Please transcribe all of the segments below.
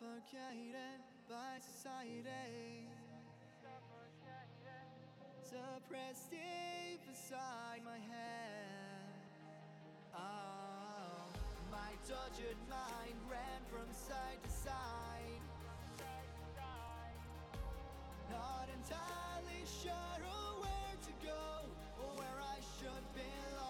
suffocated by society. Suppressed deep inside my head. Oh, my tortured mind ran from side to side. Not entirely sure where to go or where I should belong.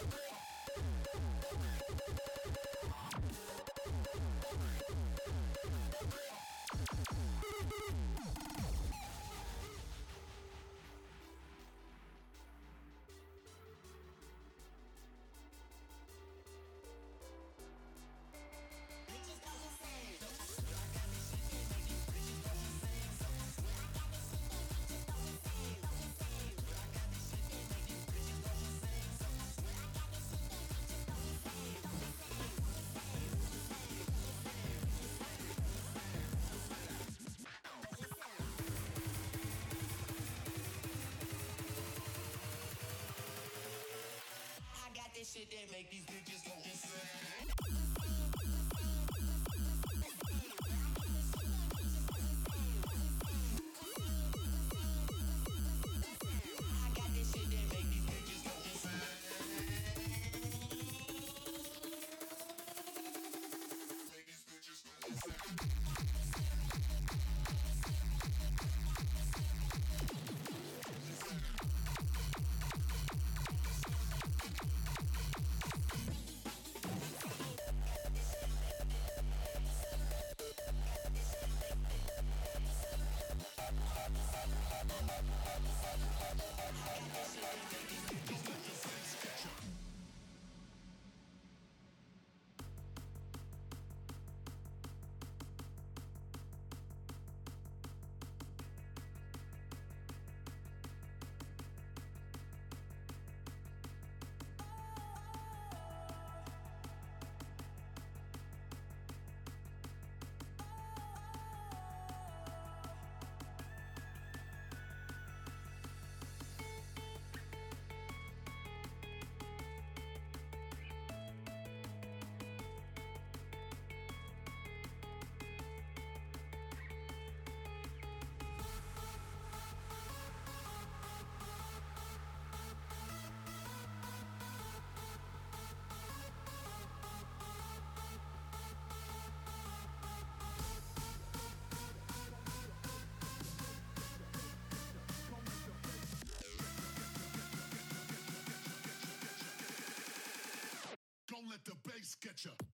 this let the bass get you.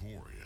Victorious.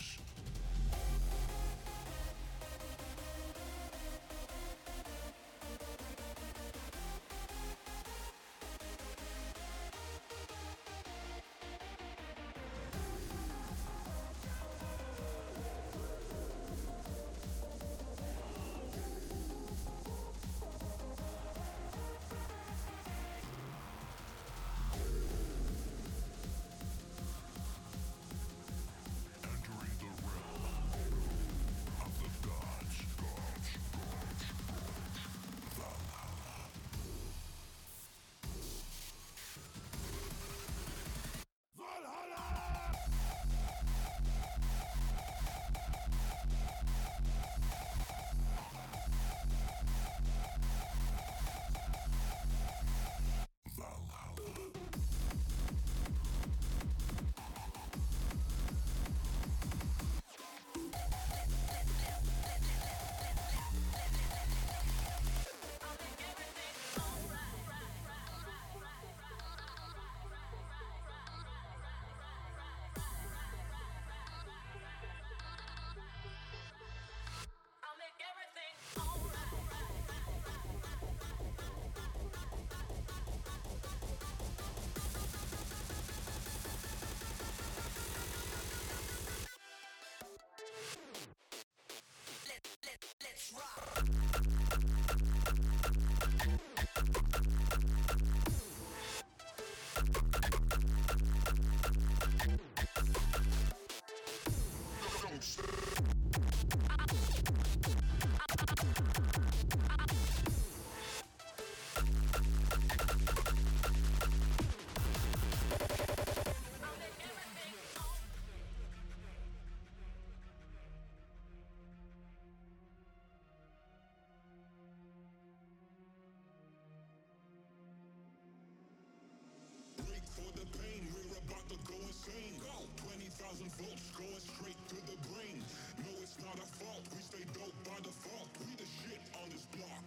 About to go insane. Go! 20,000 volts going straight to the brain. No, it's not a fault, we stay dope by default. We the shit on this block.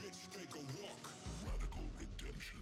Bitch, take a walk. Radical redemption.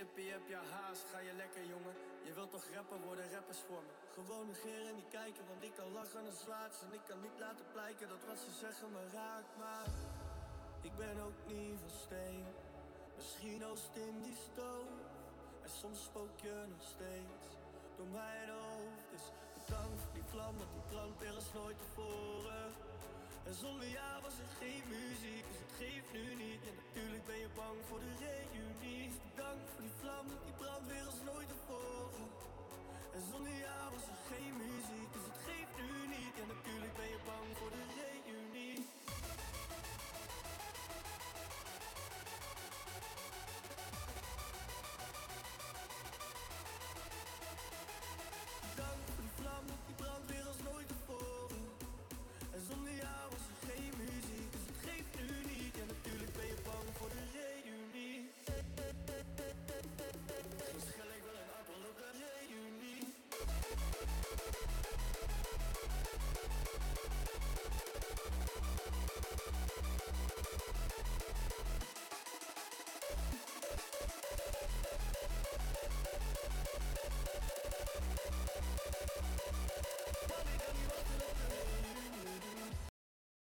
Trippie, heb je haast, ga je lekker jongen? Je wilt toch rapper worden, rappers voor me? Gewoon negeren en niet kijken, want ik kan lachen en slaat ze En ik kan niet laten blijken dat wat ze zeggen me raakt Maar ik ben ook niet van steen. Misschien oost in die stoof En soms spook je nog steeds Door mijn hoofd. Dus bedankt voor die vlam, want die brandt weer als nooit tevoren. En zonder jou was er geen muziek, dus het geeft nu niet. En natuurlijk ben je bang voor de reunie. bange for de flammer, de brænder